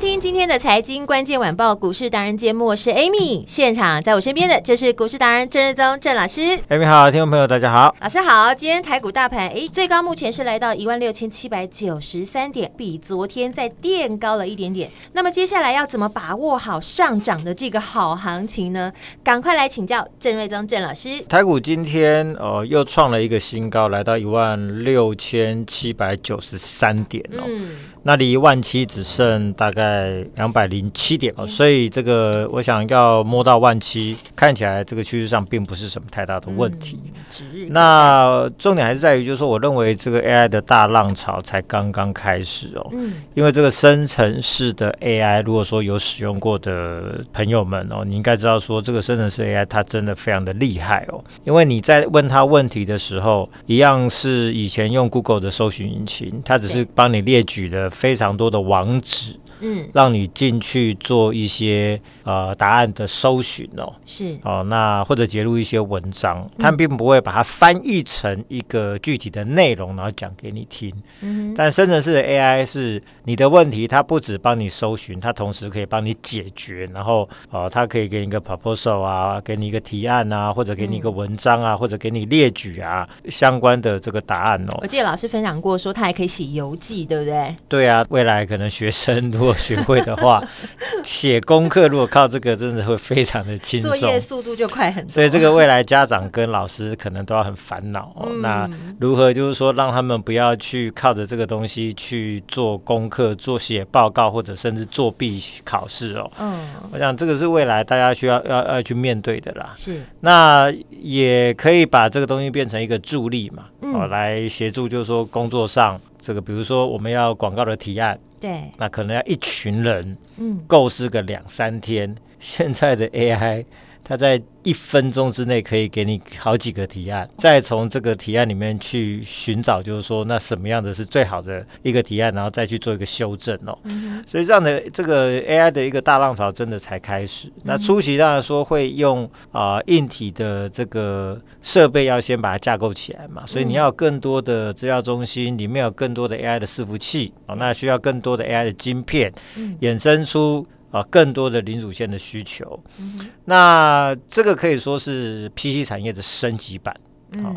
听今天的财经关键晚报股市达人节目，我是 Amy。现场在我身边的就是股市达人郑瑞宗郑老师。Amy 好，听众朋友大家好，老师好。今天台股大盘，哎，最高目前是来到一万六千七百九十三点，比昨天再垫高了一点点。那么接下来要怎么把握好上涨的这个好行情呢？赶快来请教郑瑞宗郑老师。台股今天呃又创了一个新高，来到一万六千七百九十三点哦。嗯那离万七只剩大概两百零七点了，所以这个我想要摸到万七，看起来这个趋势上并不是什么太大的问题。嗯、那重点还是在于，就是说，我认为这个 AI 的大浪潮才刚刚开始哦。嗯。因为这个生成式的 AI，如果说有使用过的朋友们哦，你应该知道说，这个生成式 AI 它真的非常的厉害哦。因为你在问他问题的时候，一样是以前用 Google 的搜寻引擎，它只是帮你列举了。非常多的网址。嗯，让你进去做一些呃答案的搜寻哦，是哦，那或者截录一些文章，他们并不会把它翻译成一个具体的内容，然后讲给你听。嗯，但生成式的 AI 是你的问题，它不只帮你搜寻，它同时可以帮你解决，然后哦，它可以给你一个 proposal 啊，给你一个提案啊，或者给你一个文章啊，或者给你列举啊相关的这个答案哦。我记得老师分享过，说他还可以写游记，对不对？对啊，未来可能学生如果学会的话，写功课如果靠这个，真的会非常的轻松，作业速度就快很多。所以这个未来家长跟老师可能都要很烦恼哦。嗯、那如何就是说让他们不要去靠着这个东西去做功课、做写报告，或者甚至作弊考试哦？嗯，我想这个是未来大家需要要要去面对的啦。是，那也可以把这个东西变成一个助力嘛，嗯、哦，来协助就是说工作上这个，比如说我们要广告的提案。对，那可能要一群人，嗯，构思个两三天。现在的 AI，它在一分钟之内可以给你好几个提案，再从这个提案里面去寻找，就是说那什么样的是最好的一个提案，然后再去做一个修正哦。嗯、所以这样的这个 AI 的一个大浪潮真的才开始。嗯、那初期当然说会用啊、呃、硬体的这个设备要先把它架构起来嘛，所以你要有更多的资料中心，里面有更多的 AI 的伺服器啊、哦，那需要更多的 AI 的晶片，嗯、衍生出。啊，更多的零组件的需求，嗯、那这个可以说是 PC 产业的升级版。嗯、哦，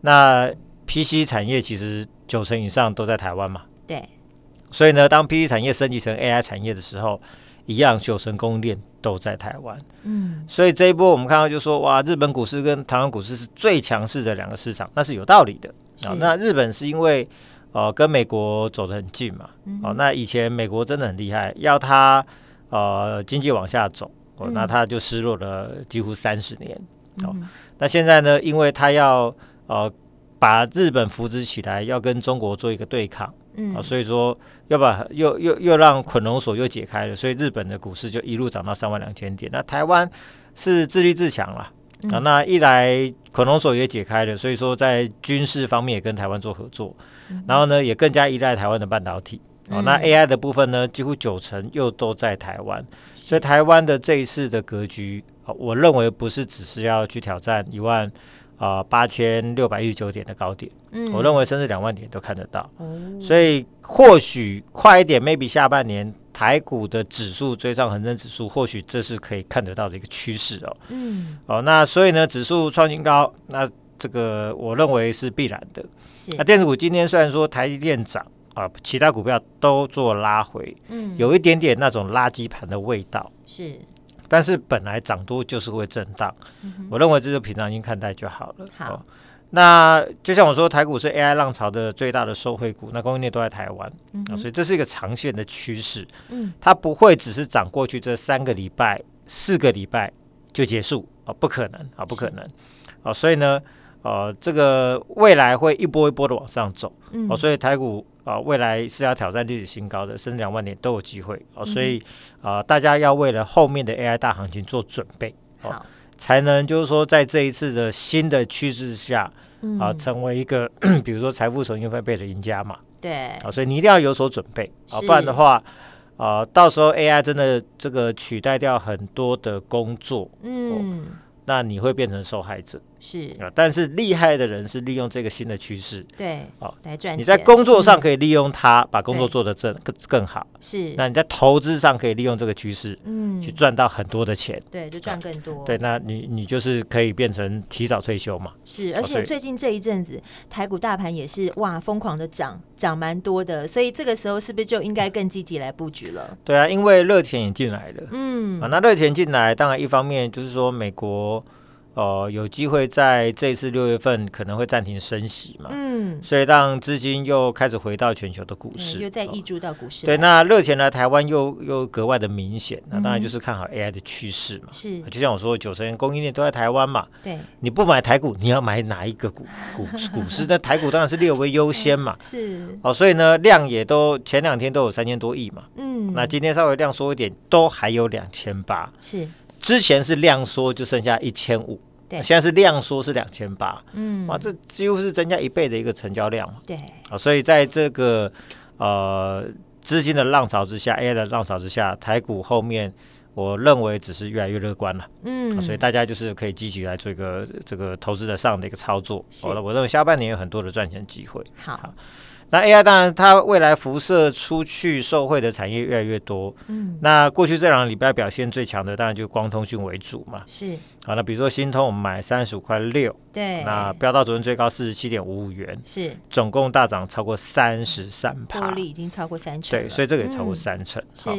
那 PC 产业其实九成以上都在台湾嘛。对。所以呢，当 PC 产业升级成 AI 产业的时候，一样九成供应链都在台湾。嗯。所以这一波我们看到就说，哇，日本股市跟台湾股市是最强势的两个市场，那是有道理的。啊、哦，那日本是因为呃跟美国走得很近嘛。嗯。哦，那以前美国真的很厉害，要它。呃，经济往下走，哦，那他就失落了几乎三十年。那现在呢？因为他要呃把日本扶植起来，要跟中国做一个对抗，嗯、啊，所以说要把又又又让捆龙锁又解开了，所以日本的股市就一路涨到三万两千点。那台湾是自立自强了，嗯、啊，那一来捆龙锁也解开了，所以说在军事方面也跟台湾做合作，嗯、然后呢，也更加依赖台湾的半导体。哦，那 AI 的部分呢，几乎九成又都在台湾，所以台湾的这一次的格局，我认为不是只是要去挑战一万啊八千六百一十九点的高点，嗯，我认为甚至两万点都看得到，所以或许快一点，maybe 下半年台股的指数追上恒生指数，或许这是可以看得到的一个趋势哦，嗯，哦，那所以呢，指数创新高，那这个我认为是必然的，那电子股今天虽然说台积电涨。啊，其他股票都做拉回，嗯，有一点点那种垃圾盘的味道，是，但是本来涨多就是会震荡，嗯、我认为这就平常心看待就好了。好、哦，那就像我说，台股是 AI 浪潮的最大的受惠股，那供应链都在台湾，嗯、哦，所以这是一个长线的趋势，嗯，它不会只是涨过去这三个礼拜四个礼拜就结束啊，不可能啊，不可能。啊，所以呢，呃，这个未来会一波一波的往上走，哦，所以台股啊，未来是要挑战历史新高的，甚至两万点都有机会哦，所以啊，大家要为了后面的 AI 大行情做准备，好，才能就是说在这一次的新的趋势下啊，成为一个 比如说财富重新分配的赢家嘛，对，啊，所以你一定要有所准备啊，不然的话。啊，到时候 AI 真的这个取代掉很多的工作，嗯，哦，那你会变成受害者。是啊，但是厉害的人是利用这个新的趋势，对，哦，来赚钱。你在工作上可以利用它，把工作做得更更更好。是，那你在投资上可以利用这个趋势，嗯，去赚到很多的钱。对，就赚更多。对，那你你就是可以变成提早退休嘛。是，而且最近这一阵子台股大盘也是哇疯狂的涨，涨蛮多的，所以这个时候是不是就应该更积极来布局了？对啊，因为热钱也进来了，嗯，啊，那热钱进来，当然一方面就是说美国。哦、呃，有机会在这一次六月份可能会暂停升息嘛？嗯，所以让资金又开始回到全球的股市，又在挹注到股市。对，那热钱来台湾又又格外的明显，那当然就是看好 AI 的趋势嘛。是，就像我说，九成供应链都在台湾嘛。对，你不买台股，你要买哪一个股股 股市？那台股当然是略为优先嘛。是，哦，所以呢，量也都前两天都有三千多亿嘛。嗯，那今天稍微量缩一点，都还有两千八。是。之前是量缩就剩下一千五，对，现在是量缩是两千八，嗯，哇，这几乎是增加一倍的一个成交量，对，啊，所以在这个呃资金的浪潮之下，AI 的浪潮之下，台股后面我认为只是越来越乐观了，嗯，所以大家就是可以积极来做一个这个投资的上的一个操作，好了，我认为下半年有很多的赚钱机会，好。好那 AI 当然，它未来辐射出去受惠的产业越来越多。嗯，那过去这两个礼拜表现最强的，当然就光通讯为主嘛。是。好，那比如说新通，我们买三十五块六。对。那飙到昨天最高四十七点五五元。是。总共大涨超过三十三趴。获利已经超过三成。对，所以这个也超过三成。是。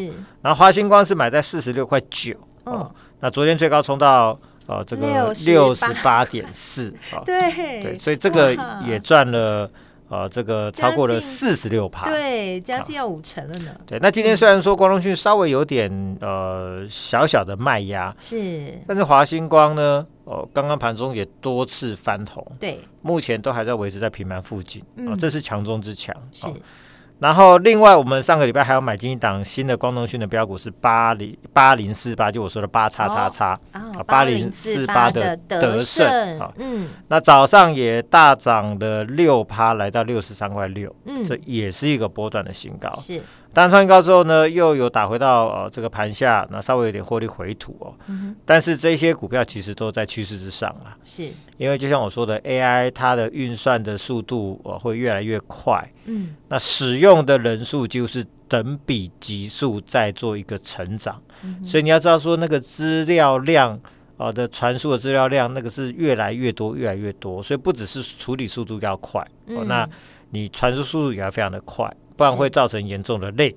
然后华星光是买在四十六块九。哦。那昨天最高冲到哦这个六十八点四。对。对，所以这个也赚了。呃，这个超过了四十六趴，对，将近要五成了呢。对，那今天虽然说光通讯稍微有点呃小小的卖压，是，但是华星光呢，哦、呃，刚刚盘中也多次翻红，对，目前都还在维持在平盘附近，啊、这是强中之强，是。呃然后，另外我们上个礼拜还要买进一档新的光通讯的标股，是八零八零四八，就我说的八叉叉叉啊，八零四八的德胜。啊，嗯，那早上也大涨了六趴，来到六十三块六，嗯，这也是一个波段的新高，是。当创高之后呢，又有打回到呃这个盘下，那稍微有点获利回吐哦。嗯、哼。但是这些股票其实都在趋势之上了，是。因为就像我说的，AI 它的运算的速度呃会越来越快，嗯，那使用的人数就是等比级数在做一个成长，嗯、所以你要知道说那个资料量啊、呃、的传输的资料量，那个是越来越多，越来越多，所以不只是处理速度要快，嗯、哦，那你传输速度也要非常的快。不然会造成严重的 lag。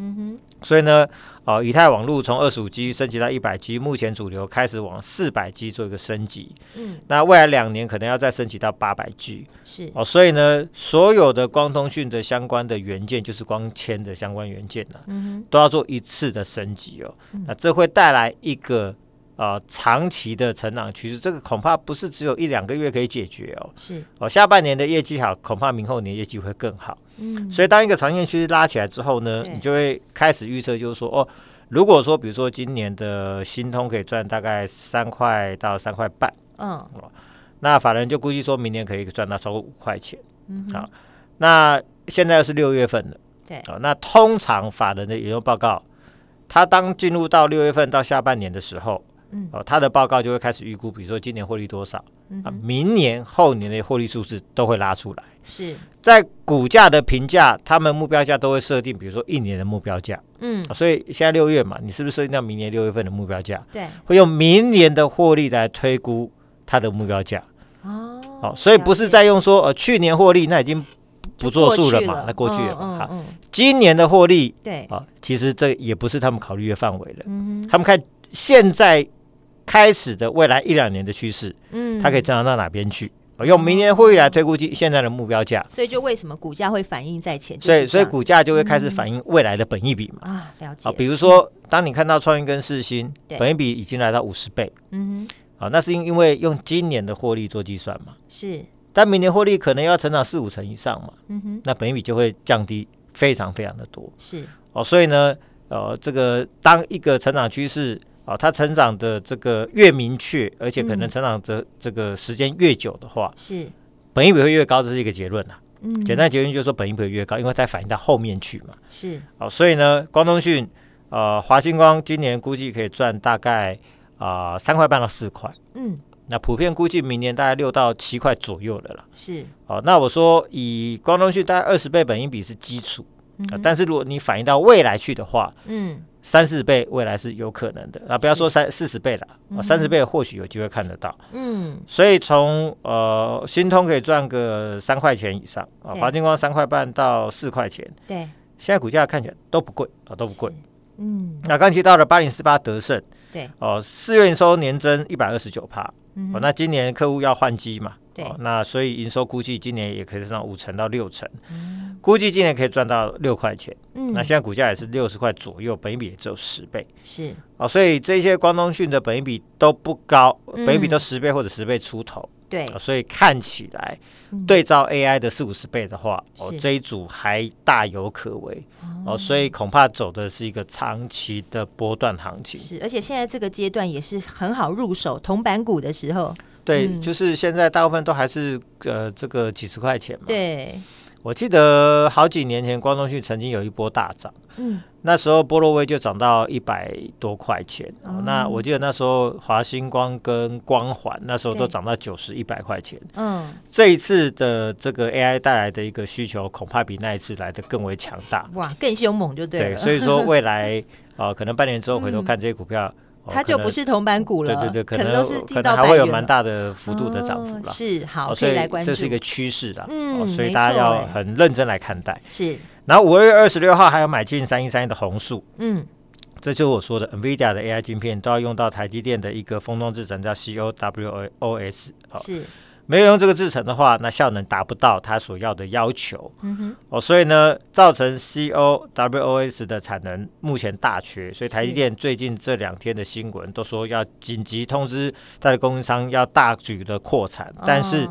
嗯哼，所以呢，呃，以太网络从二十五 G 升级到一百 G，目前主流开始往四百 G 做一个升级。嗯，那未来两年可能要再升级到八百 G。是哦，所以呢，所有的光通讯的相关的元件，就是光纤的相关元件呢、啊，嗯哼，都要做一次的升级哦。嗯、那这会带来一个呃长期的成长趋势，这个恐怕不是只有一两个月可以解决哦。是哦，下半年的业绩好，恐怕明后年业绩会更好。嗯，所以当一个长线趋势拉起来之后呢，你就会开始预测，就是说，哦，如果说比如说今年的新通可以赚大概三块到三块半，嗯，哦，那法人就估计说明年可以赚到超过五块钱，嗯哼，好，那现在又是六月份了，对，哦，那通常法人的研究报告，他当进入到六月份到下半年的时候，嗯，哦，他的报告就会开始预估，比如说今年获利多少，嗯，啊，明年后年的获利数字都会拉出来。是在股价的评价，他们目标价都会设定，比如说一年的目标价，嗯，所以现在六月嘛，你是不是设定到明年六月份的目标价？对，会用明年的获利来推估它的目标价。哦，好，所以不是在用说呃去年获利，那已经不作数了嘛，那过去了。好，今年的获利，对，啊，其实这也不是他们考虑的范围了。嗯，他们看现在开始的未来一两年的趋势，嗯，它可以增长到哪边去？用明年获利来推估计现在的目标价，所以就为什么股价会反映在前？所以所以股价就会开始反映未来的本益比嘛。啊，了解。啊比如说，当你看到创意跟四新，本益比已经来到五十倍，嗯哼，啊，那是因因为用今年的获利做计算嘛，是。但明年获利可能要成长四五成以上嘛，嗯哼，那本益比就会降低非常非常的多，是。哦，所以呢，呃，这个当一个成长趋势。哦，它成长的这个越明确，而且可能成长的这个时间越久的话，是本益比会越高，这是一个结论啊。嗯，简单结论就是说本益比会越高，因为它反映到后面去嘛。是哦，所以呢，光通讯呃，华星光今年估计可以赚大概啊三块半到四块。嗯，那普遍估计明年大概六到七块左右的了。是哦，那我说以光通讯大概二十倍本益比是基础，但是如果你反映到未来去的话，嗯。三四倍未来是有可能的，那不要说三四十倍了，三十倍或许有机会看得到。嗯，所以从呃新通可以赚个三块钱以上啊，华金光三块半到四块钱。对，现在股价看起来都不贵啊，都不贵。嗯，那刚提到了八零四八德胜，对哦，四月营收年增一百二十九趴，哦，那今年客户要换机嘛，对，那所以营收估计今年也可以上五成到六成。估计今年可以赚到六块钱，嗯，那现在股价也是六十块左右，本益比也只有十倍，是。哦，所以这些光通讯的本益比都不高，本益比都十倍或者十倍出头，对，所以看起来对照 AI 的四五十倍的话，哦，这一组还大有可为，哦，所以恐怕走的是一个长期的波段行情，是，而且现在这个阶段也是很好入手铜板股的时候，对，就是现在大部分都还是呃这个几十块钱嘛，对。我记得好几年前，光通讯曾经有一波大涨，嗯，那时候波罗威就涨到一百多块钱。哦，那我记得那时候华星光跟光环那时候都涨到九十、一百块钱。嗯，这一次的这个 AI 带来的一个需求，恐怕比那一次来的更为强大。哇，更凶猛就对了。对，所以说未来啊，可能半年之后回头看这些股票。它就不是铜板股了，对对对，可能都是可能还会有蛮大的幅度的涨幅了。是好，所以来关注，这是一个趋势的，嗯，所以大家要很认真来看待。是，然后五月二十六号还有买进三一三一的红树，嗯，这就是我说的 NVIDIA 的 AI 晶片都要用到台积电的一个封装制程，叫 CoWoS，是。没有用这个制程的话，那效能达不到它所要的要求。嗯哼，哦，所以呢，造成 CoWoS 的产能目前大缺，所以台积电最近这两天的新闻都说要紧急通知它的供应商要大举的扩产，哦、但是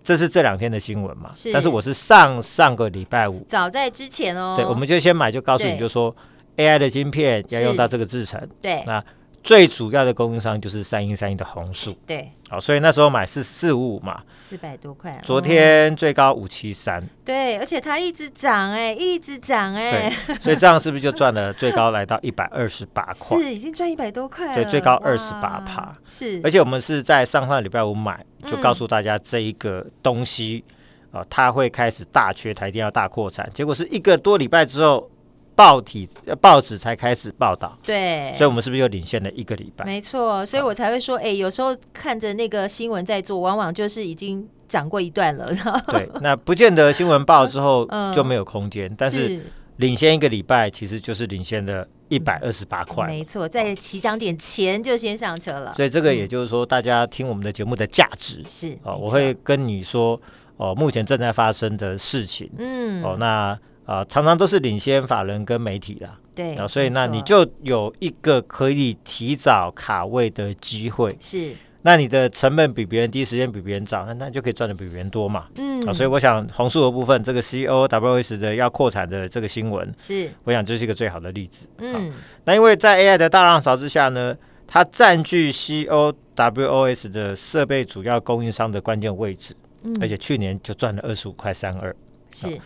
这是这两天的新闻嘛？是。但是我是上上个礼拜五，早在之前哦。对，我们就先买，就告诉你就说 AI 的晶片要用到这个制程。对。那最主要的供应商就是三一三一的红树，对，好，所以那时候买是四五五嘛，四百多块，昨天最高五七三，对，而且它一直涨哎，一直涨哎，所以这样是不是就赚了最高来到一百二十八块？是，已经赚一百多块了，对，最高二十八趴，是，而且我们是在上上礼拜五买，就告诉大家这一个东西啊，它会开始大缺，台电要大扩产，结果是一个多礼拜之后。报体报纸才开始报道，对，所以我们是不是又领先了一个礼拜？没错，所以我才会说，哎、欸，有时候看着那个新闻在做，往往就是已经涨过一段了。对，那不见得新闻报 之后就没有空间，嗯、但是领先一个礼拜，其实就是领先的一百二十八块。没错，在起涨点前就先上车了。所以这个也就是说，大家听我们的节目的价值是哦，我会跟你说哦，目前正在发生的事情，嗯，哦，那。啊、呃，常常都是领先法人跟媒体啦，对，啊，所以那你就有一个可以提早卡位的机会，是，那你的成本比别人低，时间比别人早，那那就可以赚的比别人多嘛，嗯，啊，所以我想红树的部分，这个 CoWoS 的要扩产的这个新闻，是，我想这是一个最好的例子，嗯，那因为在 AI 的大浪潮之下呢，它占据 CoWoS 的设备主要供应商的关键位置，嗯，而且去年就赚了二十五块三二，是。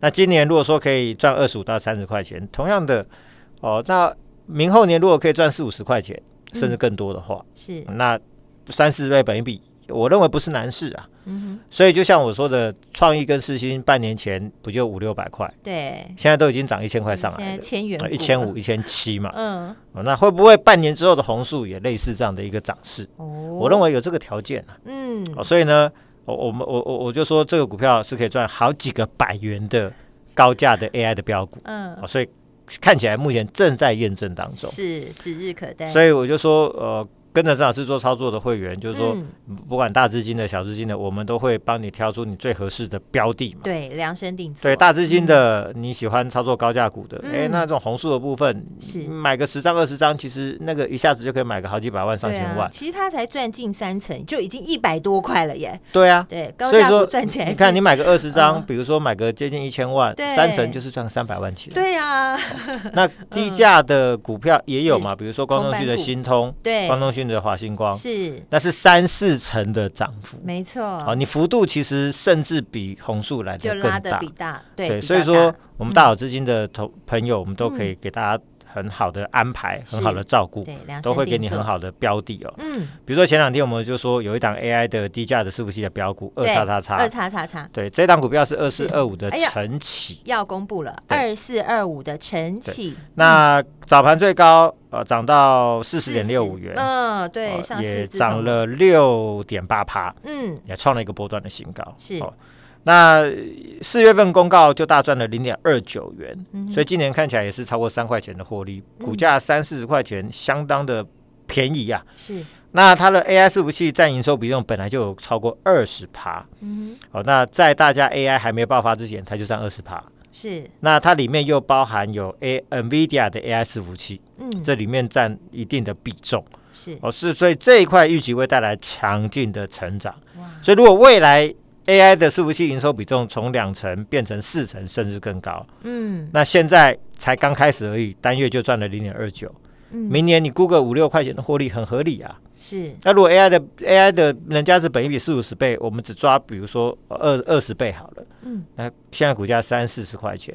那今年如果说可以赚二十五到三十块钱，同样的哦，那明后年如果可以赚四五十块钱，甚至更多的话，是那三四倍本益比，我认为不是难事啊。所以就像我说的，创意跟四新半年前不就五六百块？对，现在都已经涨一千块上来了，现在千元一千五、一千七嘛。嗯，那会不会半年之后的红树也类似这样的一个涨势？哦，我认为有这个条件啊。嗯，哦，所以呢。我我们我我我就说这个股票是可以赚好几个百元的高价的 AI 的标股，嗯，所以看起来目前正在验证当中，是指日可待。所以我就说，呃，跟着郑老师做操作的会员，就是说，嗯不管大资金的、小资金的，我们都会帮你挑出你最合适的标的嘛。对，量身定做。对，大资金的、嗯、你喜欢操作高价股的，哎、嗯，那种红树的部分，是买个十张、二十张，其实那个一下子就可以买个好几百万、上千万。啊、其实他才赚近三成，就已经一百多块了耶。对啊，对，高价股赚钱。你看，你买个二十张，嗯、比如说买个接近一千万，三成就是赚三百万起来。对啊，那低价的股票也有嘛，比如说光通讯的新通，对，光通讯的华星光，是，那是三四成的涨幅，没错。好，你幅度其实甚至比红树来的更大，就拉比大，对，对，所以说我们大好资金的同朋友，我们都可以给大家。很好的安排，很好的照顾，都会给你很好的标的哦。嗯，比如说前两天我们就说有一档 AI 的低价的伺服器的标股，二叉叉叉，二叉叉叉，对，这档股票是二四二五的晨起，要公布了，二四二五的晨起。那早盘最高呃涨到四十点六五元，嗯，对，也涨了六点八趴，嗯，也创了一个波段的新高，是。那四月份公告就大赚了零点二九元，嗯，所以今年看起来也是超过三块钱的获利，嗯，股价三四十块钱，相当的便宜啊。是，那它的 AI 伺服器占营收比重本来就有超过二十趴，嗯，好，那在大家 AI 还没爆发之前，它就占二十趴。是，那它里面又包含有 A NVIDIA 的 AI 伺服器，嗯，这里面占一定的比重，是，哦，是，所以这一块预计会带来强劲的成长。哇，所以如果未来 AI 的伺服器营收比重从两成变成四成，甚至更高。嗯，那现在才刚开始而已，单月就赚了零点二九。嗯，明年你估个五六块钱的获利很合理啊。是。那如果 AI 的 AI 的人家是本一比四五十倍，我们只抓比如说二二十倍好了。嗯。那现在股价三四十块钱，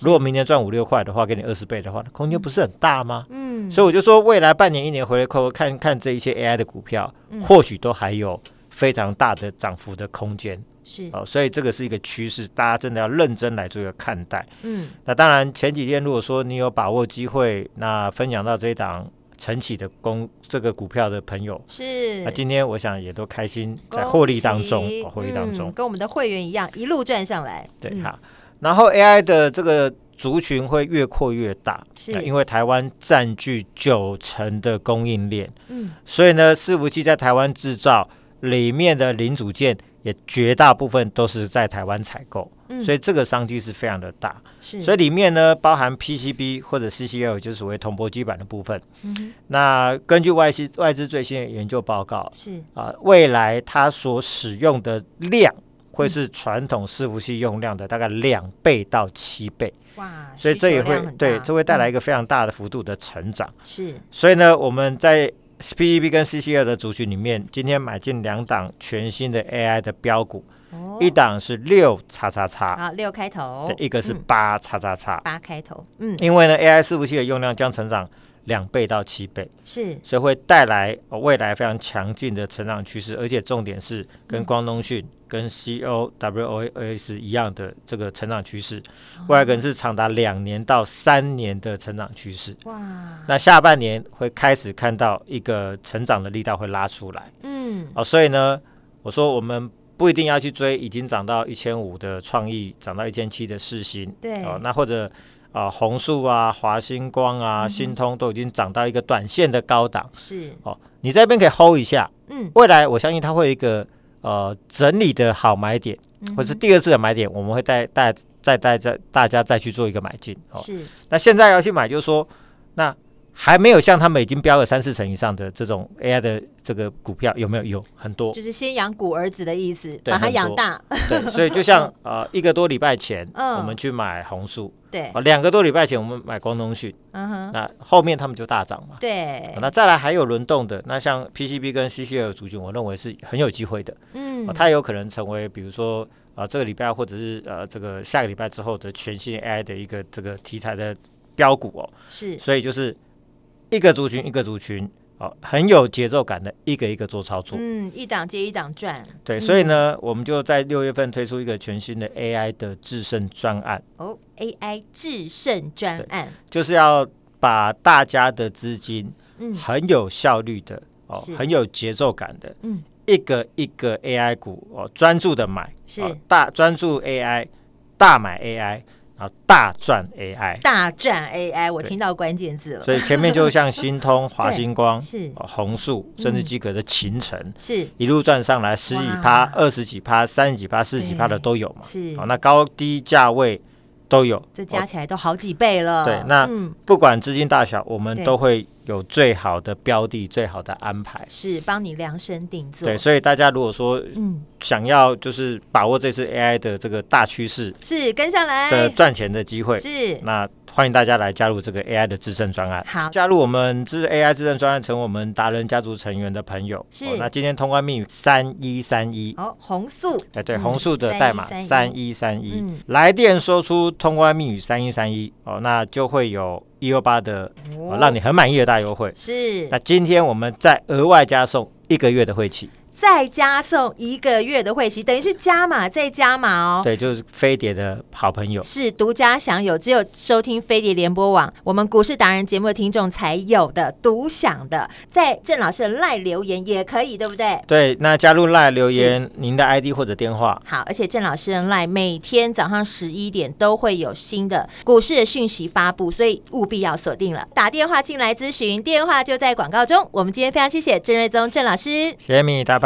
如果明年赚五六块的话，给你二十倍的话，空间不是很大吗？嗯。所以我就说，未来半年、一年回来扣看看这一些 AI 的股票，或许都还有。非常大的涨幅的空间。是。哦，所以这个是一个趋势，大家真的要认真来做一个看待。嗯，那当然前几天如果说你有把握机会，那分享到这一档晨起的公这个股票的朋友是，那今天我想也都开心在获利当中，哦、获利当中、嗯、跟我们的会员一样一路赚上来。对，好、嗯，然后 AI 的这个族群会越扩越大，是。因为台湾占据九成的供应链，嗯，所以呢，伺服器在台湾制造。里面的零组件也绝大部分都是在台湾采购，嗯，所以这个商机是非常的大。是，所以里面呢包含 PCB 或者 CCL，就是所谓铜箔基板的部分。嗯，那根据外资外资最新的研究报告，是啊，未来它所使用的量会是传统伺服器用量的大概两倍到七倍。哇，所以这也会对，这会带来一个非常大的幅度的成长。是，所以呢，我们在 PCB 跟 CCL 的族群里面，今天买进两档全新的 AI 的标股，哦、一档是六叉叉叉，啊，六开头，对，一个是八叉叉叉，八开头，嗯，因为呢，AI 伺服器的用量将成长两倍到七倍，是，所以会带来未来非常强劲的成长趋势，而且重点是跟光通讯、嗯、跟 COWOS 一样的这个成长趋势，未来可能是长达两年到三年的成长趋势。哇，那下半年会开始看到一个成长的力道会拉出来。嗯，哦，所以呢，我说我们不一定要去追已经涨到一千五的创意，涨到一千七的世新，对，哦，那或者。啊，红树啊，华星光啊，新、嗯、通都已经涨到一个短线的高档，是哦，你这边可以 hold 一下，嗯，未来我相信它会有一个呃整理的好买点，嗯、或者是第二次的买点，我们会带带再带再大家再去做一个买进，哦，是，那现在要去买，就是说那。还没有像他们已经标了三四成以上的这种 AI 的这个股票有没有？有很多，就是先养股儿子的意思，把它养大。对，所以就像 呃一个多礼拜前，我们去买红树，对，两个多礼拜前我们买光通讯，嗯哼，那后面他们就大涨嘛。对，那再来还有轮动的，那像 PCB 跟 CCL 族群，我认为是很有机会的。嗯，它有可能成为比如说啊这个礼拜或者是呃这个下个礼拜之后的全新 AI 的一个这个题材的标股哦。是，所以就是。一个族群一个族群，哦，很有节奏感的，一个一个做操作，嗯，一档接一档赚，对，所以呢，嗯、我们就在六月份推出一个全新的 AI 的制胜专案，哦，AI 制胜专案，就是要把大家的资金，嗯，很有效率的，哦，很有节奏感的，嗯，一个一个 AI 股，哦，专注的买，是、哦、大专注 AI，大买 AI。然后大赚 AI，大赚 AI，我听到关键字了。所以前面就像新通、华星光、是。红树，甚至机壳的秦城，是。一路赚上来十几趴、二十几趴、三十几趴、四十几趴的都有嘛。是，那高低价位都有，这加起来都好几倍了。对，那不管资金大小，我们都会。有最好的标的，最好的安排，是帮你量身定做。对，所以大家如果说嗯想要就是把握这次 AI 的这个大趋势，是跟上来的赚钱的机会，是那欢迎大家来加入这个 AI 的制胜专案。好，加入我们这 AI 制胜专案，成为我们达人家族成员的朋友。是，那今天通关密语三一三一哦，红素哎对，红素的代码三一三一，来电说出通关密语三一三一哦，那就会有。一二八的，让你很满意的大优惠是。那今天我们再额外加送一个月的会期。再加送一个月的会期，等于是加码再加码哦。对，就是飞碟的好朋友，是独家享有，只有收听飞碟联播网我们股市达人节目的听众才有的独享的，在郑老师的赖留言也可以，对不对？对，那加入赖留言，您的 ID 或者电话。好，而且郑老师的赖每天早上十一点都会有新的股市的讯息发布，所以务必要锁定了。打电话进来咨询，电话就在广告中。我们今天非常谢谢郑瑞宗郑老师，谢谢米大。